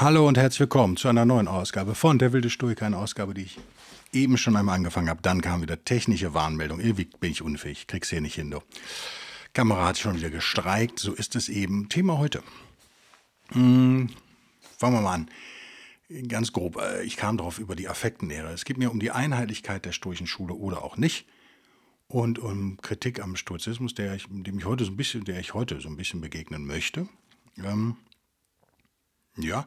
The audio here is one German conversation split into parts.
Hallo und herzlich willkommen zu einer neuen Ausgabe von Der wilde Stoiker, eine Ausgabe, die ich eben schon einmal angefangen habe. Dann kam wieder technische Warnmeldung. Irgendwie bin ich unfähig, krieg's hier nicht hin. Du. Kamera hat schon wieder gestreikt, so ist es eben. Thema heute. Hm, fangen wir mal an. Ganz grob, äh, ich kam darauf über die Affektenlehre. Es geht mir um die Einheitlichkeit der stoischen Schule oder auch nicht und um Kritik am Stoizismus, der ich, dem ich heute so ein bisschen, der ich heute so ein bisschen begegnen möchte. Ähm, ja,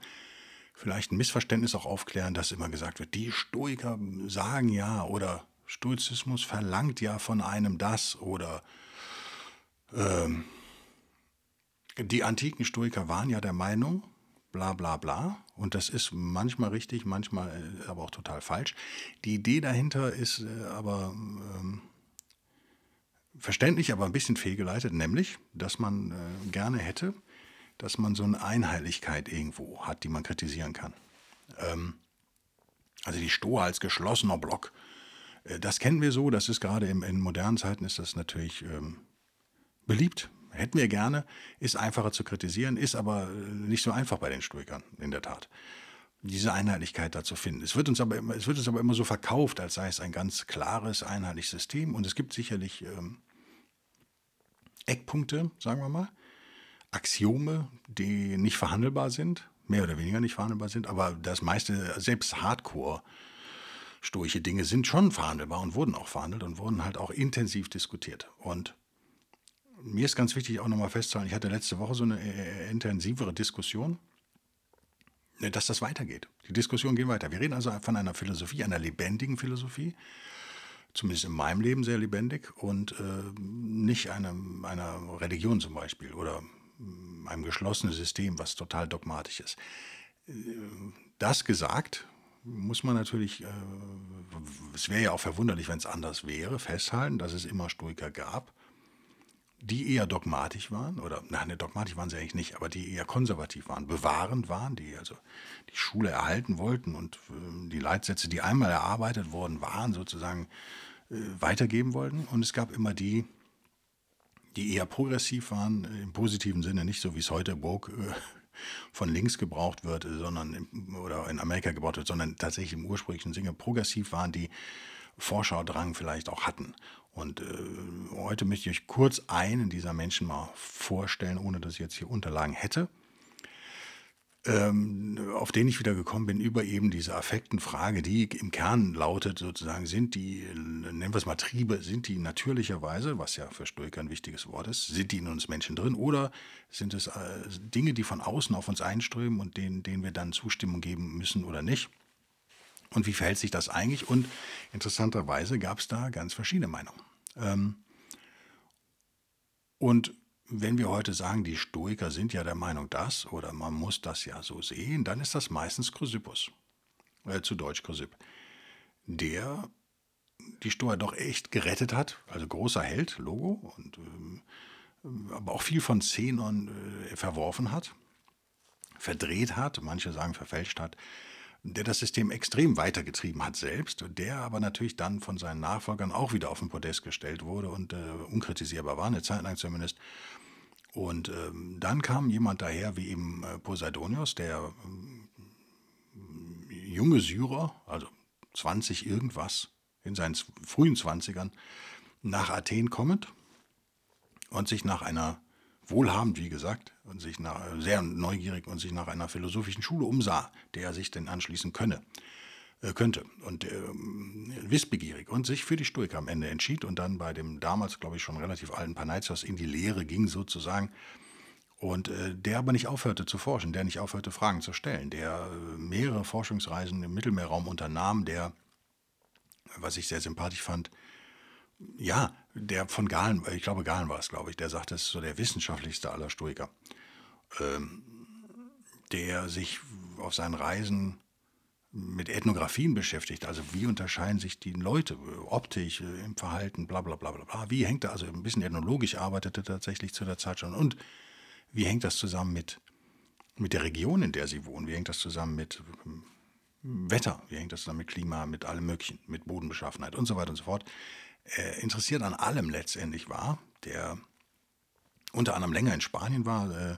vielleicht ein Missverständnis auch aufklären, dass immer gesagt wird, die Stoiker sagen ja oder Stoizismus verlangt ja von einem das oder ähm, die antiken Stoiker waren ja der Meinung, bla bla bla. Und das ist manchmal richtig, manchmal äh, aber auch total falsch. Die Idee dahinter ist äh, aber ähm, verständlich, aber ein bisschen fehlgeleitet, nämlich, dass man äh, gerne hätte, dass man so eine Einheitlichkeit irgendwo hat, die man kritisieren kann. Ähm, also die Stoa als geschlossener Block, äh, das kennen wir so, das ist gerade in, in modernen Zeiten ist das natürlich ähm, beliebt, hätten wir gerne, ist einfacher zu kritisieren, ist aber äh, nicht so einfach bei den Stoikern, in der Tat diese Einheitlichkeit da zu finden. Es wird, uns aber immer, es wird uns aber immer so verkauft, als sei es ein ganz klares, einheitliches System. Und es gibt sicherlich ähm, Eckpunkte, sagen wir mal, Axiome, die nicht verhandelbar sind, mehr oder weniger nicht verhandelbar sind, aber das meiste, selbst Hardcore, stoische Dinge sind schon verhandelbar und wurden auch verhandelt und wurden halt auch intensiv diskutiert. Und mir ist ganz wichtig auch nochmal festzuhalten, ich hatte letzte Woche so eine äh, intensivere Diskussion, ne, dass das weitergeht. Die Diskussion geht weiter. Wir reden also von einer Philosophie, einer lebendigen Philosophie, zumindest in meinem Leben sehr lebendig und äh, nicht einem, einer Religion zum Beispiel oder einem geschlossenen System, was total dogmatisch ist. Das gesagt, muss man natürlich, äh, es wäre ja auch verwunderlich, wenn es anders wäre, festhalten, dass es immer Stoiker gab, die eher dogmatisch waren, oder nein, ne, dogmatisch waren sie eigentlich nicht, aber die eher konservativ waren, bewahrend waren, die also die Schule erhalten wollten und äh, die Leitsätze, die einmal erarbeitet worden waren, sozusagen äh, weitergeben wollten. Und es gab immer die, die eher progressiv waren, im positiven Sinne, nicht so wie es heute Burg äh, von links gebraucht wird, sondern oder in Amerika gebraucht wird, sondern tatsächlich im ursprünglichen Sinne progressiv waren, die Vorschaudrang vielleicht auch hatten. Und äh, heute möchte ich euch kurz einen dieser Menschen mal vorstellen, ohne dass ich jetzt hier Unterlagen hätte ähm, auf den ich wieder gekommen bin, über eben diese Affektenfrage, die im Kern lautet sozusagen, sind die, nennen wir es mal Triebe, sind die natürlicherweise, was ja für Stoiker ein wichtiges Wort ist, sind die in uns Menschen drin oder sind es äh, Dinge, die von außen auf uns einströmen und denen, denen wir dann Zustimmung geben müssen oder nicht? Und wie verhält sich das eigentlich? Und interessanterweise gab es da ganz verschiedene Meinungen. Ähm, und wenn wir heute sagen, die Stoiker sind ja der Meinung das oder man muss das ja so sehen, dann ist das meistens Chrysippus, äh, zu Deutsch Chrysipp, der die Stoa doch echt gerettet hat, also großer Held, Logo, und, äh, aber auch viel von Zenon äh, verworfen hat, verdreht hat, manche sagen verfälscht hat, der das System extrem weitergetrieben hat selbst, der aber natürlich dann von seinen Nachfolgern auch wieder auf den Podest gestellt wurde und äh, unkritisierbar war, eine Zeit lang zumindest. Und ähm, dann kam jemand daher wie eben äh, Poseidonius, der äh, junge Syrer, also 20 irgendwas, in seinen frühen 20ern, nach Athen kommend und sich nach einer wohlhabend, wie gesagt, und sich nach, sehr neugierig und sich nach einer philosophischen Schule umsah, der er sich denn anschließen könne, äh, könnte. Und äh, wissbegierig und sich für die Stoiker am Ende entschied und dann bei dem damals, glaube ich, schon relativ alten Panaizios in die Lehre ging sozusagen. Und äh, der aber nicht aufhörte zu forschen, der nicht aufhörte, Fragen zu stellen, der äh, mehrere Forschungsreisen im Mittelmeerraum unternahm, der, was ich sehr sympathisch fand, ja, der von Galen, ich glaube Galen war es, glaube ich, der sagte, es ist so der wissenschaftlichste aller Stoiker. ähm, der sich auf seinen Reisen mit Ethnographien beschäftigt. Also wie unterscheiden sich die Leute optisch, äh, im Verhalten, bla bla bla bla bla. Wie hängt er, also ein bisschen ethnologisch arbeitete tatsächlich zu der Zeit schon. Und wie hängt das zusammen mit, mit der Region, in der sie wohnen? Wie hängt das zusammen mit ähm, Wetter? Wie hängt das zusammen mit Klima, mit allem Möglichen, mit Bodenbeschaffenheit und so weiter und so fort? Äh, interessiert an allem letztendlich war, der unter anderem länger in Spanien war, äh,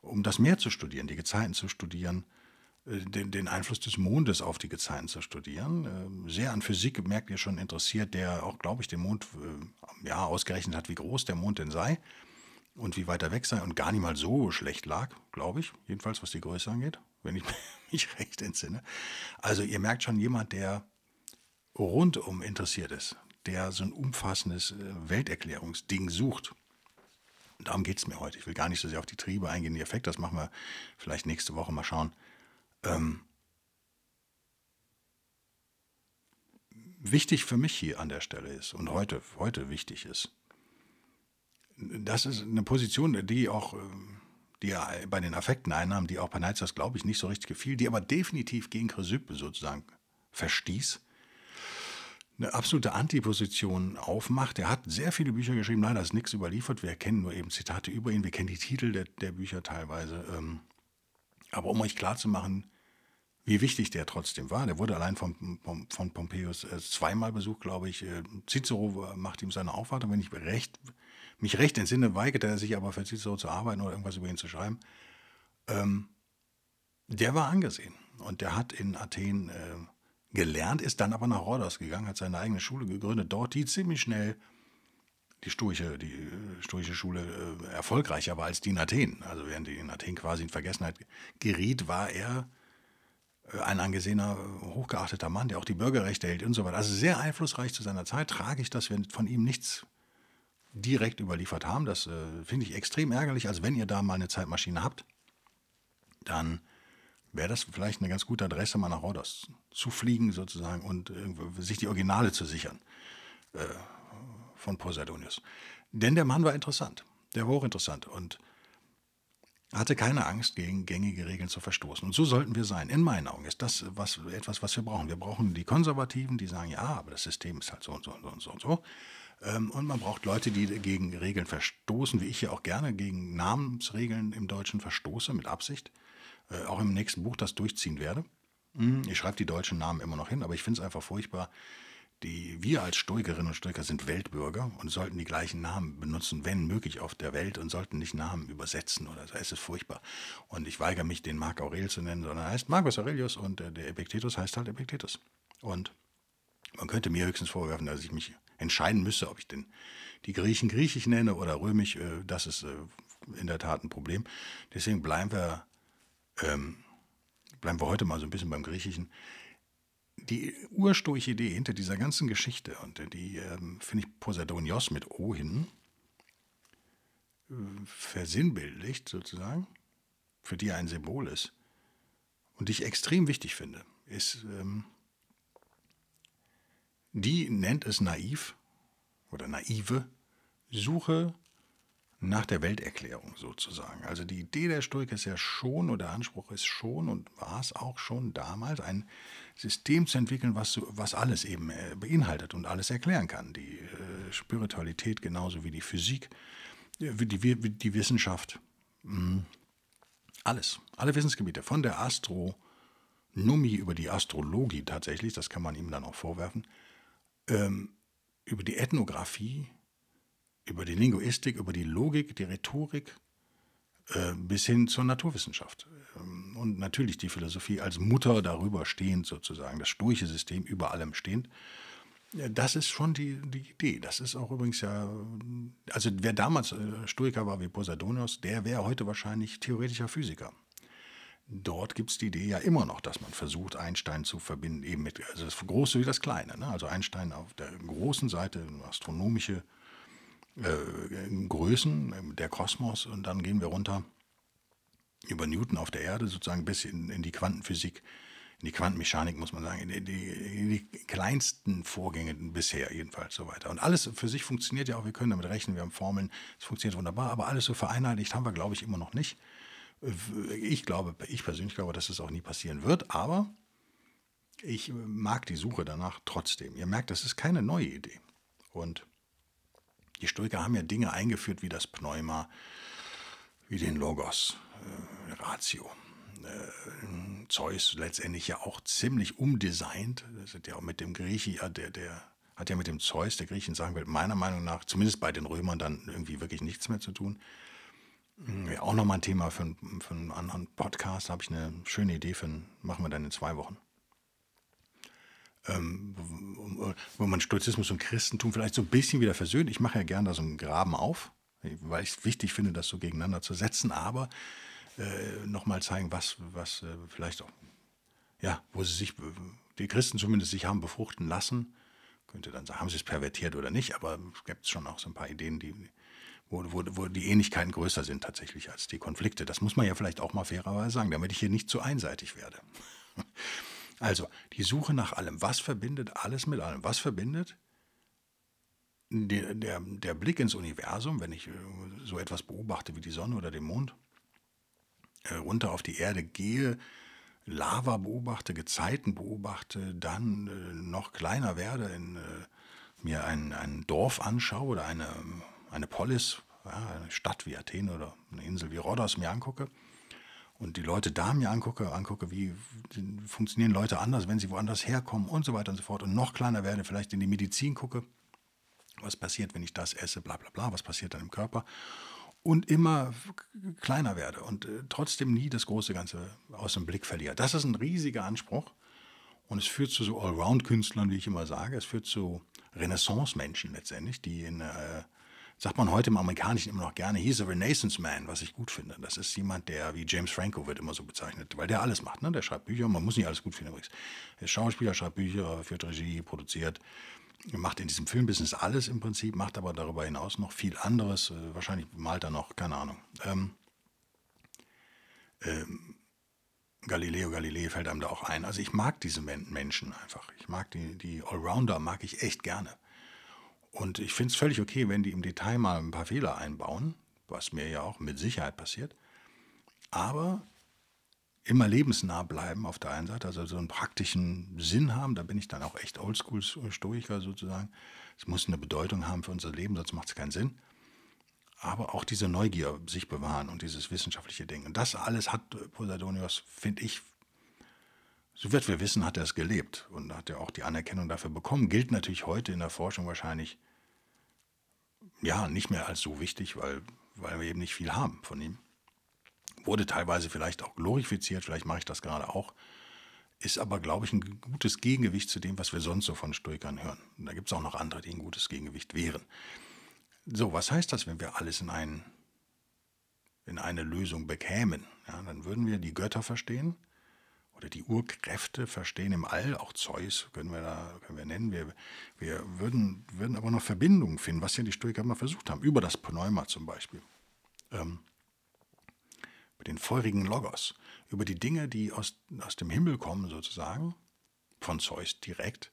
um das Meer zu studieren, die Gezeiten zu studieren, äh, den, den, Einfluss des Mondes auf die Gezeiten zu studieren. Äh, sehr an Physik, merkt ihr schon, interessiert, der auch, glaube ich, den Mond äh, ja, ausgerechnet hat, wie groß der Mond denn sei und wie weit er weg sei und gar nicht mal so schlecht lag, glaube ich, jedenfalls was die Größe angeht, wenn ich mich recht entsinne. Also ihr merkt schon jemand, der rundum interessiert ist, der so ein umfassendes Welterklärungsding sucht. Darum geht es mir heute. Ich will gar nicht so sehr auf die Triebe eingehen, die Effekte, das machen wir vielleicht nächste Woche mal schauen. Ähm, wichtig für mich hier an der Stelle ist und heute, heute wichtig ist, das ist eine Position, die auch ähm, die bei den Affekten einnahm, die auch bei Neizers, glaube ich, nicht so richtig gefiel, die aber definitiv gegen Chrysippe sozusagen verstieß eine absolute Antiposition aufmacht. Er hat sehr viele Bücher geschrieben, leider ist nichts überliefert. Wir kennen nur eben Zitate über ihn, wir kennen die Titel der, der Bücher teilweise. Ähm, aber um euch klarzumachen, wie wichtig der trotzdem war, der wurde allein von, von, von Pompeius äh, zweimal besucht, glaube ich. Äh, Cicero macht ihm seine Aufwartung, wenn ich recht, mich recht entsinne, weigerte er sich aber für Cicero zu arbeiten oder irgendwas über ihn zu schreiben. Ähm, der war angesehen und der hat in Athen äh, gelernt, ist dann aber nach Rhodos gegangen, hat seine eigene Schule gegründet, dort die ziemlich schnell die stoische, die äh, stoische Schule äh, erfolgreicher war als die in Athen. Also während die in Athen quasi in Vergessenheit geriet, war er äh, ein angesehener, hochgeachteter Mann, der auch die Bürgerrechte hält und so weiter. Also sehr einflussreich zu seiner Zeit. Tragisch, dass wir von ihm nichts direkt überliefert haben. Das äh, finde ich extrem ärgerlich. Also wenn ihr da mal eine Zeitmaschine habt, dann wäre das vielleicht eine ganz gute Adresse, mal nach Rhodos zu fliegen sozusagen und äh, sich die Originale zu sichern äh, von Poseidonius. Denn der Mann war interessant, der war hochinteressant und hatte keine Angst, gegen gängige Regeln zu verstoßen. Und so sollten wir sein. In meinen Augen ist das was, etwas, was wir brauchen. Wir brauchen die Konservativen, die sagen, ja, aber das System ist halt so und so und so und so. Und, so. Ähm, und man braucht Leute, die gegen Regeln verstoßen, wie ich ja auch gerne gegen Namensregeln im Deutschen verstoße, mit Absicht äh, auch im nächsten Buch das durchziehen werde. Mhm. Ich schreibe die deutschen Namen immer noch hin, aber ich finde es einfach furchtbar. Die, wir als Stoikerinnen und Stoiker sind Weltbürger und sollten die gleichen Namen benutzen, wenn möglich, auf der Welt und sollten nicht Namen übersetzen oder so. Es ist furchtbar. Und ich weigere mich, den Marc Aurel zu nennen, sondern er heißt Marcus Aurelius und äh, der Epictetus heißt halt Epictetus. Und man könnte mir höchstens vorwerfen, dass ich mich entscheiden müsse, ob ich den, die Griechen griechisch nenne oder römisch. Äh, das ist äh, in der Tat ein Problem. Deswegen bleiben wir ähm, bleiben wir heute mal so ein bisschen beim Griechischen. Die ursprüngliche Idee hinter dieser ganzen Geschichte, und die ähm, finde ich Poseidonios mit O hin, äh, versinnbildlicht sozusagen, für die ein Symbol ist, und die ich extrem wichtig finde, ist, ähm, die nennt es naiv oder naive Suche nach der Welterklärung sozusagen. Also die Idee der Stoik ist ja schon, oder der Anspruch ist schon und war es auch schon damals, ein System zu entwickeln, was, was alles eben äh, beinhaltet und alles erklären kann. Die äh, Spiritualität genauso wie die Physik, äh, wie die, wie die Wissenschaft, hm, alles, alle Wissensgebiete, von der Astronomie über die Astrologie tatsächlich, das kann man ihm dann auch vorwerfen, ähm, über die Ethnographie, über die Linguistik, über die Logik, die Rhetorik äh, bis hin zur Naturwissenschaft. Ähm, und natürlich die Philosophie als Mutter darüber stehend sozusagen, das stoische System über allem stehend. Das ist schon die, die Idee. Das ist auch übrigens ja, also wer damals äh, Stoiker war wie Posidonios, der wäre heute wahrscheinlich theoretischer Physiker. Dort gibt es die Idee ja immer noch, dass man versucht, Einstein zu verbinden, eben mit also das Große wie das Kleine. Ne? Also Einstein auf der großen Seite, astronomische äh, Größen, der Kosmos, und dann gehen wir runter über Newton auf der Erde sozusagen bis in, in die Quantenphysik, in die Quantenmechanik, muss man sagen, in die, in die, kleinsten Vorgänge bisher jedenfalls so weiter. Und alles für sich funktioniert ja auch, wir können damit rechnen, wir haben Formeln, es funktioniert wunderbar, aber alles so vereinheitlicht haben wir, glaube ich, immer noch nicht. Ich glaube, ich persönlich glaube, dass es auch nie passieren wird, aber ich mag die Suche danach trotzdem. Ihr merkt, das ist keine neue Idee. Und die Stoiker haben ja Dinge eingeführt wie das Pneuma, wie den Logos, äh, Ratio. Äh, Zeus letztendlich ja auch ziemlich umdesignt. Das hat ja auch mit dem Griechi, der, der hat ja mit dem Zeus der Griechen sagen will, meiner Meinung nach, zumindest bei den Römern, dann irgendwie wirklich nichts mehr zu tun. Ja, auch nochmal ein Thema für, für einen anderen Podcast. Da habe ich eine schöne Idee für, machen wir dann in zwei Wochen. Ähm, wo man Stoizismus und Christentum vielleicht so ein bisschen wieder versöhnt. Ich mache ja gerne da so einen Graben auf, weil ich es wichtig finde, das so gegeneinander zu setzen, aber äh, nochmal zeigen, was, was äh, vielleicht auch, ja, wo sie sich, die Christen zumindest sich haben befruchten lassen. Könnte dann sagen, haben sie es pervertiert oder nicht, aber es gibt schon auch so ein paar Ideen, die, wo, wo, wo die Ähnlichkeiten größer sind tatsächlich als die Konflikte. Das muss man ja vielleicht auch mal fairerweise sagen, damit ich hier nicht zu einseitig werde. Also, die Suche nach allem. Was verbindet alles mit allem? Was verbindet der, der, der Blick ins Universum, wenn ich äh, so etwas beobachte wie die Sonne oder den Mond, äh, runter auf die Erde gehe, Lava beobachte, Gezeiten beobachte, dann äh, noch kleiner werde, in, mir ein, ein Dorf anschaue oder eine, eine Polis, eine Stadt wie Athen oder eine Insel wie Rhodos mir angucke und die Leute da mir angucke, angucke, wie funktionieren Leute anders, wenn sie woanders herkommen und so weiter und so fort und noch kleiner werde, vielleicht in die Medizin gucke, was passiert, wenn ich das esse, bla bla bla, was passiert dann im Körper und immer kleiner werde und äh, trotzdem nie das große Ganze aus dem Blick verliere. Das ist ein riesiger Anspruch und es führt zu so Allround-Künstlern, wie ich immer sage, es führt zu Renaissance-Menschen letztendlich, die in äh, sagt man heute im Amerikanischen immer noch gerne, he's a Renaissance Man, was ich gut finde. Das ist jemand, der wie James Franco wird immer so bezeichnet, weil der alles macht. Ne? Der schreibt Bücher, man muss nicht alles gut finden übrigens. Der Schauspieler schreibt Bücher, führt Regie, produziert, macht in diesem Filmbusiness alles im Prinzip, macht aber darüber hinaus noch viel anderes. Äh, wahrscheinlich malt er noch, keine Ahnung. Ähm, ähm, Galileo Galilei fällt einem da auch ein. Also ich mag diese Menschen einfach. Ich mag die, die Allrounder, mag ich echt gerne. Und ich finde es völlig okay, wenn die im Detail mal ein paar Fehler einbauen, was mir ja auch mit Sicherheit passiert. Aber immer lebensnah bleiben auf der einen Seite, also so einen praktischen Sinn haben, da bin ich dann auch echt Oldschool-Stoiker sozusagen. Es muss eine Bedeutung haben für unser Leben, sonst macht es keinen Sinn. Aber auch diese Neugier sich bewahren und dieses wissenschaftliche Ding. Und das alles hat Poseidonius, finde ich, Soweit wir wissen, hat er es gelebt und hat er auch die Anerkennung dafür bekommen. Gilt natürlich heute in der Forschung wahrscheinlich ja nicht mehr als so wichtig, weil, weil wir eben nicht viel haben von ihm. Wurde teilweise vielleicht auch glorifiziert, vielleicht mache ich das gerade auch. Ist aber, glaube ich, ein gutes Gegengewicht zu dem, was wir sonst so von Stoikern hören. Und da gibt es auch noch andere, die ein gutes Gegengewicht wären. So, was heißt das, wenn wir alles in, einen, in eine Lösung bekämen? Ja, dann würden wir die Götter verstehen, oder die Urkräfte verstehen im All, auch Zeus können wir da können wir nennen. Wir, wir würden, würden aber noch Verbindungen finden, was ja die Stoiker immer versucht haben, über das Pneuma zum Beispiel. Ähm, über den feurigen Logos, über die Dinge, die aus, aus dem Himmel kommen sozusagen, von Zeus direkt.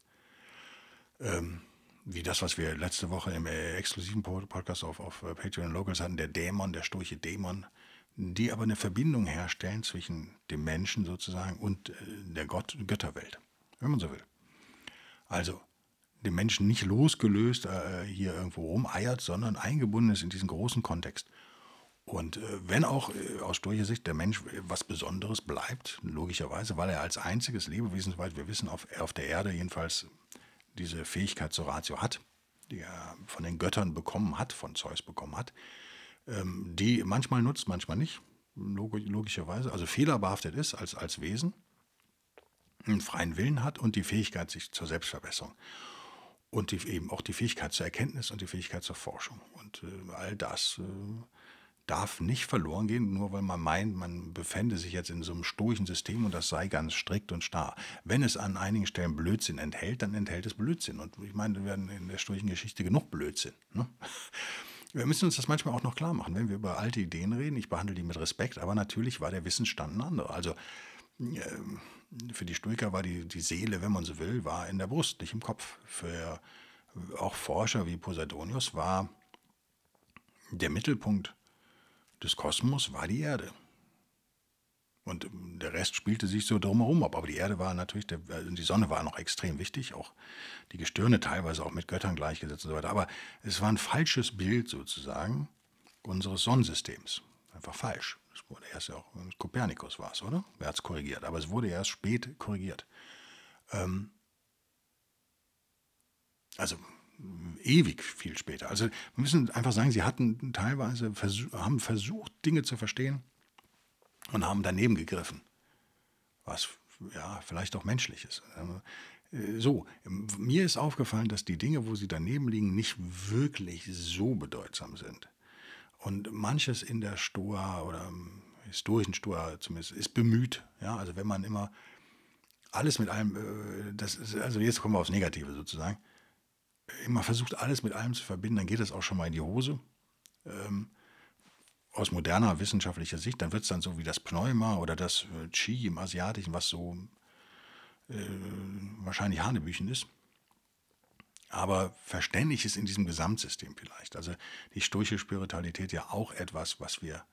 Ähm, wie das, was wir letzte Woche im äh, exklusiven Podcast auf, auf äh, Patreon Locals hatten, der Dämon, der sturche Dämon, die aber eine Verbindung herstellen zwischen dem Menschen sozusagen und äh, der Gott Götterwelt, wenn man so will. Also dem Menschen nicht losgelöst äh, hier irgendwo rumeiert, sondern eingebunden ist in diesen großen Kontext. Und äh, wenn auch äh, aus Stoischer Sicht der Mensch was Besonderes bleibt, logischerweise, weil er als einziges Lebewesen, soweit wir wissen, auf, auf der Erde jedenfalls diese Fähigkeit zur Ratio hat, die er von den Göttern bekommen hat, von Zeus bekommen hat, ähm, die manchmal nutzt, manchmal nicht, logischerweise, also fehlerbehaftet ist als, als Wesen, einen freien Willen hat und die Fähigkeit sich zur Selbstverbesserung. Und die, eben auch die Fähigkeit zur Erkenntnis und die Fähigkeit zur Forschung. Und äh, all das äh, darf nicht verloren gehen, nur weil man meint, man befände sich jetzt in so einem stoischen System und das sei ganz strikt und starr. Wenn es an einigen Stellen Blödsinn enthält, dann enthält es Blödsinn. Und ich meine, wir werden in der stoischen Geschichte genug Blödsinn. Ne? Wir müssen uns das manchmal auch noch klar machen, wenn wir über alte Ideen reden. Ich behandle die mit Respekt, aber natürlich war der Wissensstand ein anderer. Also ähm, für die Stoiker war die, die Seele, wenn man so will, war in der Brust, nicht im Kopf. Für auch Forscher wie Poseidonius war der Mittelpunkt des Kosmos war die Erde. Und ähm, der Rest spielte sich so drumherum ab. Aber die Erde war natürlich, der, also die Sonne war noch extrem wichtig, auch die Gestirne teilweise auch mit Göttern gleichgesetzt und so weiter. Aber es war ein falsches Bild sozusagen unseres Sonnensystems. Einfach falsch. Das wurde erst ja auch, Kopernikus war es, oder? Wer hat es korrigiert? Aber es wurde erst spät korrigiert. Ähm, also ewig viel später. Also wir müssen einfach sagen, sie hatten teilweise versuch, haben versucht, Dinge zu verstehen und haben daneben gegriffen. Was ja vielleicht auch menschlich ist. Äh, so, mir ist aufgefallen, dass die Dinge, wo sie daneben liegen, nicht wirklich so bedeutsam sind. Und manches in der Stoa oder im historischen Stoa zumindest ist bemüht. Ja, also wenn man immer alles mit allem, äh, das ist, also jetzt kommen wir aufs Negative sozusagen, immer versucht, alles mit allem zu verbinden, dann geht es auch schon mal in die Hose. Ähm, aus moderner wissenschaftlicher Sicht, dann wird es dann so wie das Pneuma oder das äh, Qi im Asiatischen, was so äh, wahrscheinlich Hanebüchen ist. Aber verständlich ist in diesem Gesamtsystem vielleicht. Also die stoische Spiritualität ja auch etwas, was wir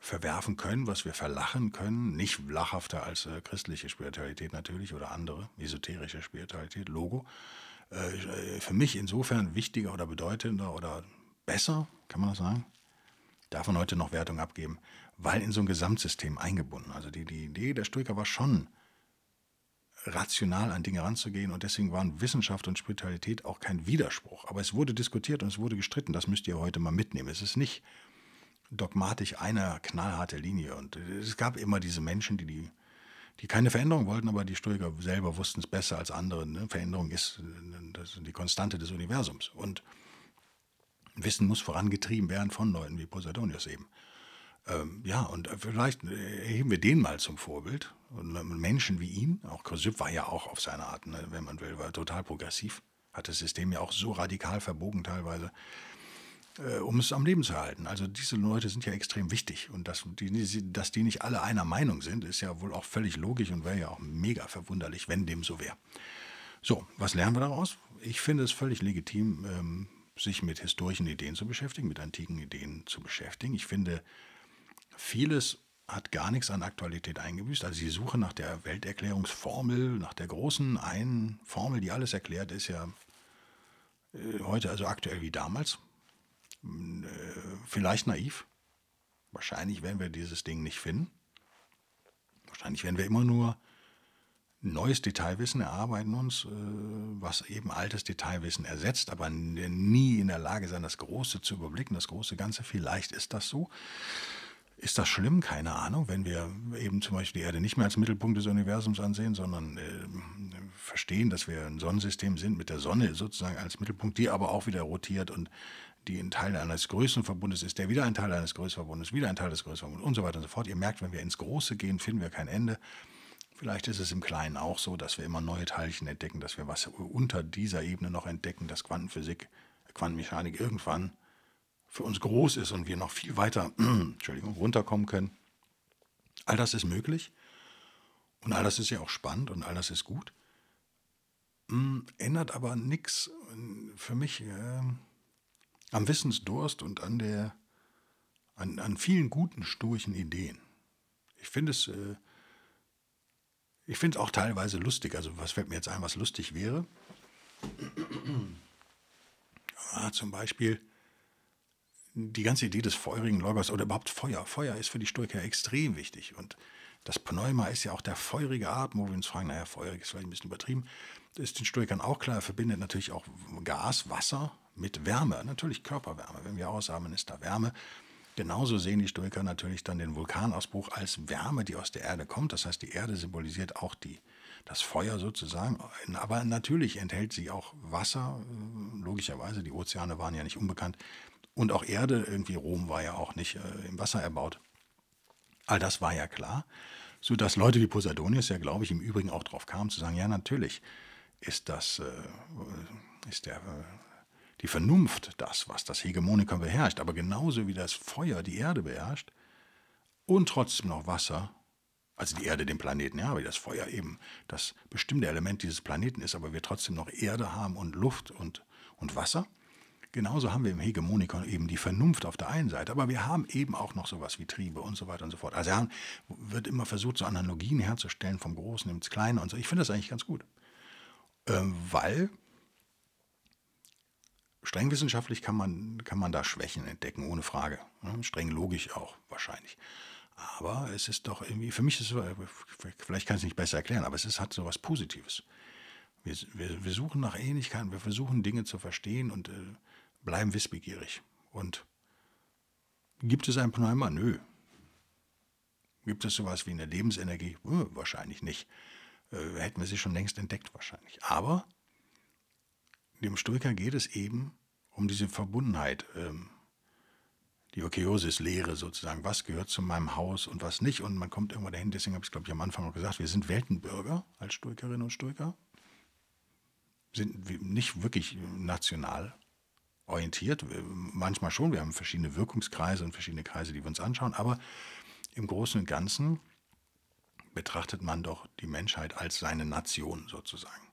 verwerfen können, was wir verlachen können. Nicht lachhafter als äh, christliche Spiritualität natürlich oder andere, esoterische Spiritualität, Logo. Äh, für mich insofern wichtiger oder bedeutender oder besser, kann man das sagen? Darf man heute noch Wertung abgeben, weil in so ein Gesamtsystem eingebunden. Also die, die Idee der Stoiker war schon, rational an Dinge ranzugehen und deswegen waren Wissenschaft und Spiritualität auch kein Widerspruch. Aber es wurde diskutiert und es wurde gestritten, das müsst ihr heute mal mitnehmen. Es ist nicht dogmatisch eine knallharte Linie und es gab immer diese Menschen, die die die keine Veränderung wollten, aber die Stoiker selber wussten es besser als andere. Ne? Veränderung ist, das ist die Konstante des Universums. Und Wissen muss vorangetrieben werden von Leuten wie Posidonius eben. Ähm, ja, und vielleicht erheben wir den mal zum Vorbild. Und Menschen wie ihn, auch Chrysipp war ja auch auf seine Art, ne, wenn man will, war total progressiv, hat das System ja auch so radikal verbogen teilweise äh, um es am Leben zu erhalten. Also diese Leute sind ja extrem wichtig und dass die, dass die nicht alle einer Meinung sind, ist ja wohl auch völlig logisch und wäre ja auch mega verwunderlich, wenn dem so wäre. So, was lernen wir daraus? Ich finde es völlig legitim, ähm, sich mit historischen Ideen zu beschäftigen, mit antiken Ideen zu beschäftigen. Ich finde, vieles hat gar nichts an Aktualität eingebüßt. Also die Suche nach der Welterklärungsformel, nach der großen einen Formel, die alles erklärt, ist ja äh, heute also aktuell wie damals. Äh, vielleicht naiv. Wahrscheinlich werden wir dieses Ding nicht finden. Wahrscheinlich werden wir immer nur neues Detailwissen erarbeiten uns, äh, was eben altes Detailwissen ersetzt, aber nie in der Lage sein, das Große zu überblicken, das große Ganze. Vielleicht ist das so. Ist das schlimm? Keine Ahnung. Wenn wir eben zum Beispiel die Erde nicht mehr als Mittelpunkt des Universums ansehen, sondern äh, verstehen, dass wir ein Sonnensystem sind mit der Sonne sozusagen als Mittelpunkt, die aber auch wieder rotiert und die ein Teil eines größeren Verbundes ist, der wieder ein Teil eines größeren Verbundes, wieder ein Teil des größeren Verbundes und so weiter und so fort. Ihr merkt, wenn wir ins Große gehen, finden wir kein Ende. Vielleicht ist es im Kleinen auch so, dass wir immer neue Teilchen entdecken, dass wir was unter dieser Ebene noch entdecken, dass Quantenphysik, Quantenmechanik irgendwann für uns groß ist und wir noch viel weiter Entschuldigung, runterkommen können. All das ist möglich und all das ist ja auch spannend und all das ist gut. Hm, ändert aber nichts für mich. Äh, am Wissensdurst und an, der, an, an vielen guten stoischen Ideen. Ich finde es, äh, ich auch teilweise lustig. Also was fällt mir jetzt ein, was lustig wäre? Ah, zum Beispiel die ganze Idee des feurigen Logos oder überhaupt Feuer. Feuer ist für die Stoiker extrem wichtig. Und das Pneuma ist ja auch der feurige Atem, wo wir uns fragen, naja, feurig ist vielleicht ein bisschen übertrieben. Ist den Stoikern auch klar. Er verbindet natürlich auch Gas, Wasser mit Wärme, natürlich Körperwärme. Wenn wir ausatmen, ist da Wärme. Genauso sehen die Stoiker natürlich dann den Vulkanausbruch als Wärme, die aus der Erde kommt. Das heißt, die Erde symbolisiert auch die, das Feuer sozusagen. Aber natürlich enthält sie auch Wasser, logischerweise. Die Ozeane waren ja nicht unbekannt. Und auch Erde, irgendwie Rom war ja auch nicht äh, im Wasser erbaut. All das war ja klar. Sodass Leute wie Posidonius ja, glaube ich, im Übrigen auch drauf kamen, zu sagen: Ja, natürlich ist das, äh, ist der äh, die Vernunft das, was das Hegemoniker beherrscht, aber genauso wie das Feuer die Erde beherrscht und trotzdem noch Wasser, also die Erde den Planeten, ja, wie das Feuer eben das bestimmte Element dieses Planeten ist, aber wir trotzdem noch Erde haben und Luft und, und Wasser, genauso haben wir im Hegemonikon eben die Vernunft auf der einen Seite, aber wir haben eben auch noch sowas wie Triebe und so weiter und so fort. Also haben, wird immer versucht, so Analogien herzustellen vom Großen ins Kleine und so. Ich finde das eigentlich ganz gut, ähm, weil streng wissenschaftlich kann man, kann man da Schwächen entdecken, ohne Frage. Streng logisch auch wahrscheinlich. Aber es ist doch irgendwie, für mich ist es, vielleicht kann ich es nicht besser erklären, aber es ist, hat so was Positives. Wir, wir, wir suchen nach Ähnlichkeiten, wir versuchen Dinge zu verstehen und äh, bleiben wissbegierig. Und gibt es ein Pneuma? Nö. Gibt es sowas wie eine Lebensenergie? Äh, wahrscheinlich nicht. Äh, hätten wir sie schon längst entdeckt, wahrscheinlich. Aber dem Stoiker geht es eben um diese Verbundenheit, ähm, die Okeosis-Lehre sozusagen. Was gehört zu meinem Haus und was nicht? Und man kommt irgendwann dahin, deswegen habe ich es, glaube ich, am Anfang noch gesagt, wir sind Weltenbürger als Stoikerinnen und Stoiker sind nicht wirklich national orientiert. Manchmal schon, wir haben verschiedene Wirkungskreise und verschiedene Kreise, die wir uns anschauen, aber im Großen und Ganzen betrachtet man doch die Menschheit als seine Nation sozusagen.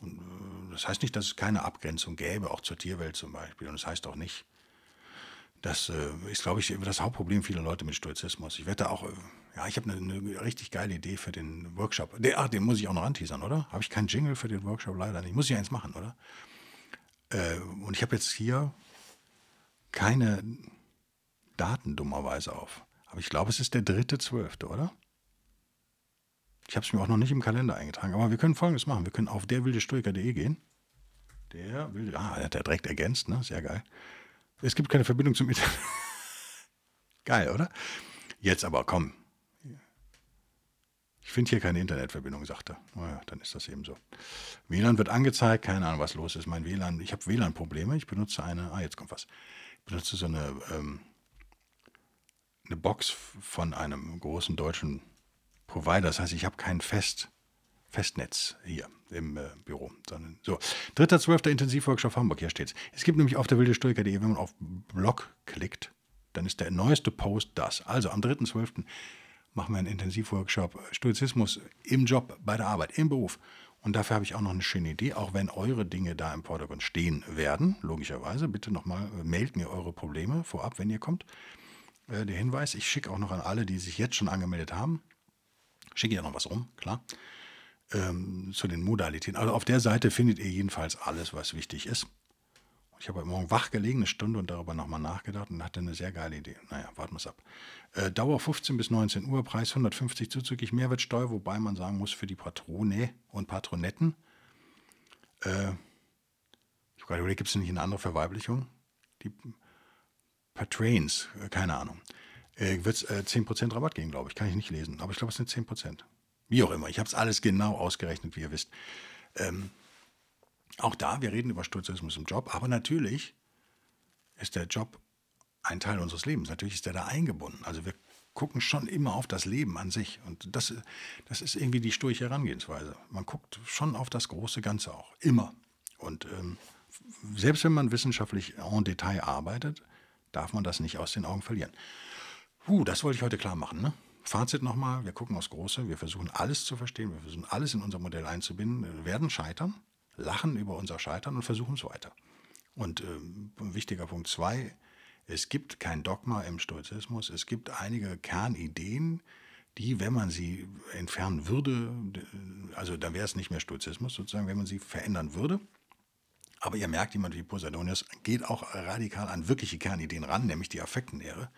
Und äh, das heißt nicht, dass es keine Abgrenzung gäbe, auch zur Tierwelt zum Beispiel. Und das heißt auch nicht, das äh, ist, glaube ich, das Hauptproblem vieler Leute mit Stoizismus. Ich wette auch, äh, ja, ich habe eine, eine, richtig geile Idee für den Workshop. Der, ach, den muss ich auch noch anteasern, oder? Habe ich keinen Jingle für den Workshop? Leider nicht. Muss ich eins machen, oder? Äh, und ich habe jetzt hier keine Daten dummerweise auf. Aber ich glaube, es ist der dritte Zwölfte, oder? Ich habe es mir auch noch nicht im Kalender eingetragen. Aber wir können Folgendes machen. Wir können auf derwildestoiker.de gehen. Der wilde, ah, er hat er direkt ergänzt, ne? Sehr geil. Es gibt keine Verbindung zum Internet. geil, oder? Jetzt aber komm, ich finde hier keine Internetverbindung, sagt er. Naja, dann ist das eben so. WLAN wird angezeigt, keine Ahnung, was los ist. Mein WLAN, ich habe WLAN-Probleme. Ich benutze eine, ah, jetzt kommt was. Ich benutze so eine, ähm, eine Box von einem großen deutschen Provider. Das heißt, ich habe kein Fest, Festnetz hier im äh, Büro. Sondern, so, 3.12. Intensivworkshop Hamburg, hier steht's. Es gibt nämlich auf der wildestoiker.de, wenn man auf Blog klickt, dann ist der neueste Post das. Also am 3.12 machen wir einen Intensivworkshop Stoizismus im Job, bei der Arbeit, im Beruf. Und dafür habe ich auch noch eine schöne Idee, auch wenn eure Dinge da im Vordergrund stehen werden, logischerweise. Bitte nochmal, äh, meldet mir eure Probleme vorab, wenn ihr kommt. Äh, der Hinweis, ich schicke auch noch an alle, die sich jetzt schon angemeldet haben, schicke ja noch was rum, klar, ähm, zu den Modalitäten. Also auf der Seite findet ihr jedenfalls alles, was wichtig ist. Ich habe heute Morgen wach gelegen, eine Stunde und darüber nochmal nachgedacht und hatte eine sehr geile Idee. Naja, warten wir es ab. Äh, Dauer 15 bis 19 Uhr, Preis 150 zuzüglich Mehrwertsteuer, wobei man sagen muss, für die Patrone und Patronetten, äh, ich habe gerade überlegt, gibt es nicht eine andere Verweiblichung? Die Patrains, äh, keine Ahnung. Äh, Wird es äh, 10% Rabatt geben, glaube ich. Kann ich nicht lesen, aber ich glaube, es sind 10%. Wie auch immer, ich habe es alles genau ausgerechnet, wie ihr wisst. Ähm, auch da, wir reden über Stoizismus im Job, aber natürlich ist der Job ein Teil unseres Lebens. Natürlich ist er da eingebunden. Also wir gucken schon immer auf das Leben an sich. Und das, das ist irgendwie die stoische Herangehensweise. Man guckt schon auf das große Ganze auch. Immer. Und ähm, selbst wenn man wissenschaftlich en Detail arbeitet, darf man das nicht aus den Augen verlieren. Puh, das wollte ich heute klar machen. Ne? Fazit nochmal, wir gucken aufs Große, wir versuchen alles zu verstehen, wir versuchen alles in unser Modell einzubinden, wir werden scheitern, lachen über unser Scheitern und versuchen es weiter. Und äh, wichtiger Punkt zwei, es gibt kein Dogma im Stoizismus, es gibt einige Kernideen, die, wenn man sie entfernen würde, also dann wäre es nicht mehr Stoizismus sozusagen, wenn man sie verändern würde. Aber ihr merkt, jemand wie Posidonius geht auch radikal an wirkliche Kernideen ran, nämlich die Affektenlehre,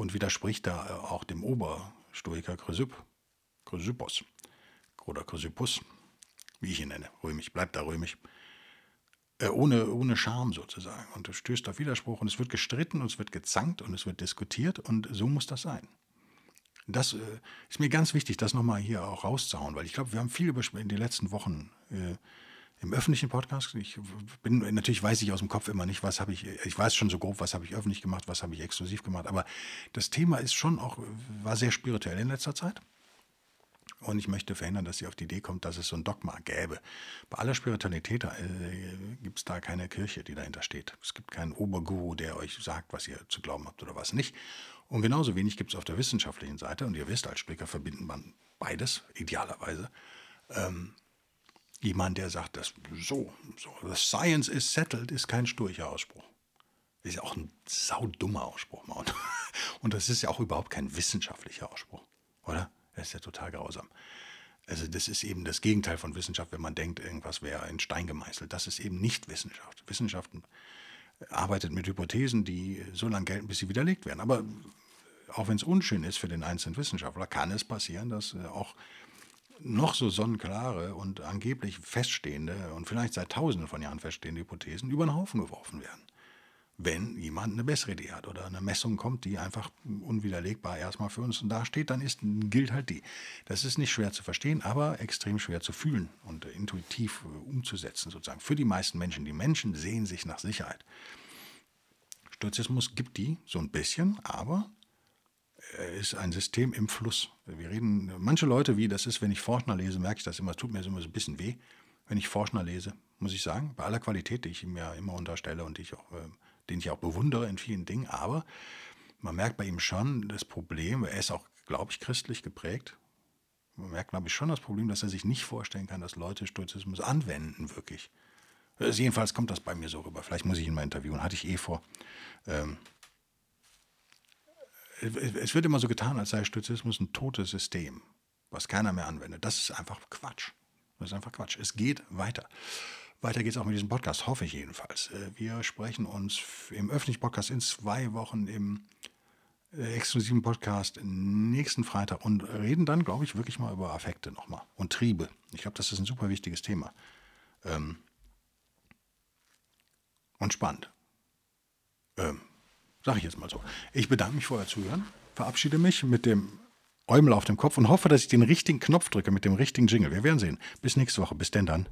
und widerspricht da äh, auch dem Oberstoiker Chrysipp, Chrysippos oder Chrysippus, wie ich ihn nenne, römisch, bleibt da römisch, äh, ohne, ohne Scham sozusagen. Und es stößt auf Widerspruch und es wird gestritten und es wird gezankt und es wird diskutiert und so muss das sein. Das äh, ist mir ganz wichtig, das nochmal hier auch rauszuhauen, weil ich glaube, wir haben viel über in den letzten Wochen äh, im öffentlichen Podcast. Ich bin natürlich weiß ich aus dem Kopf immer nicht, was habe ich. Ich weiß schon so grob, was habe ich öffentlich gemacht, was habe ich exklusiv gemacht. Aber das Thema ist schon auch war sehr spirituell in letzter Zeit. Und ich möchte verhindern, dass sie auf die Idee kommt, dass es so ein Dogma gäbe. Bei aller Spiritualität äh, gibt es da keine Kirche, die dahinter steht. Es gibt keinen Oberguru, der euch sagt, was ihr zu glauben habt oder was nicht. Und genauso wenig gibt es auf der wissenschaftlichen Seite, und ihr wisst, als Splicker verbindet man beides, idealerweise. Ähm, Jemand, der sagt, das so, so, the science is settled, ist kein sturcher Ausspruch. Ist ja auch ein saudummer Ausspruch. Und, und das ist ja auch überhaupt kein wissenschaftlicher Ausspruch, oder? Das ist ja total grausam. Also das ist eben das Gegenteil von Wissenschaft, wenn man denkt, irgendwas wäre in Stein gemeißelt. Das ist eben nicht Wissenschaft. Wissenschaft arbeitet mit Hypothesen, die so lange gelten, bis sie widerlegt werden. Aber auch wenn es unschön ist für den einzelnen Wissenschaftler, kann es passieren, dass äh, auch noch so sonnenklare und angeblich feststehende und vielleicht seit tausenden von Jahren feststehende Hypothesen über den Haufen geworfen werden wenn jemand eine bessere Idee hat oder eine Messung kommt, die einfach unwiderlegbar erstmal für uns dasteht, dann ist, gilt halt die. Das ist nicht schwer zu verstehen, aber extrem schwer zu fühlen und intuitiv umzusetzen, sozusagen. Für die meisten Menschen. Die Menschen sehen sich nach Sicherheit. Stoizismus gibt die so ein bisschen, aber er ist ein System im Fluss. Wir reden, manche Leute, wie das ist, wenn ich Forschner lese, merke ich das immer, es tut mir immer so ein bisschen weh, wenn ich Forschner lese, muss ich sagen, bei aller Qualität, die ich ihm ja immer unterstelle und ich auch äh, den ich auch bewundere in vielen Dingen, aber man merkt bei ihm schon das Problem, er ist auch, glaube ich, christlich geprägt. Man merkt, glaube ich, schon das Problem, dass er sich nicht vorstellen kann, dass Leute Stoizismus anwenden, wirklich. Also jedenfalls kommt das bei mir so rüber. Vielleicht muss ich ihn mal interviewen, hatte ich eh vor. Ähm, es wird immer so getan, als sei Stoizismus ein totes System, was keiner mehr anwendet. Das ist einfach Quatsch. Das ist einfach Quatsch. Es geht weiter. Weiter geht es auch mit diesem Podcast, hoffe ich jedenfalls. Äh, wir sprechen uns im öffentlichen Podcast in zwei Wochen im äh, exklusiven Podcast nächsten Freitag und reden dann, glaube ich, wirklich mal über Affekte nochmal und Triebe. Ich glaube, das ist ein super wichtiges Thema. Ähm und spannend. Ähm, Sage ich jetzt mal so. Ich bedanke mich vorher Zuhören, verabschiede mich mit dem Äumel auf dem Kopf und hoffe, dass ich den richtigen Knopf drücke mit dem richtigen Jingle. Wir werden sehen. Bis nächste Woche. Bis denn dann.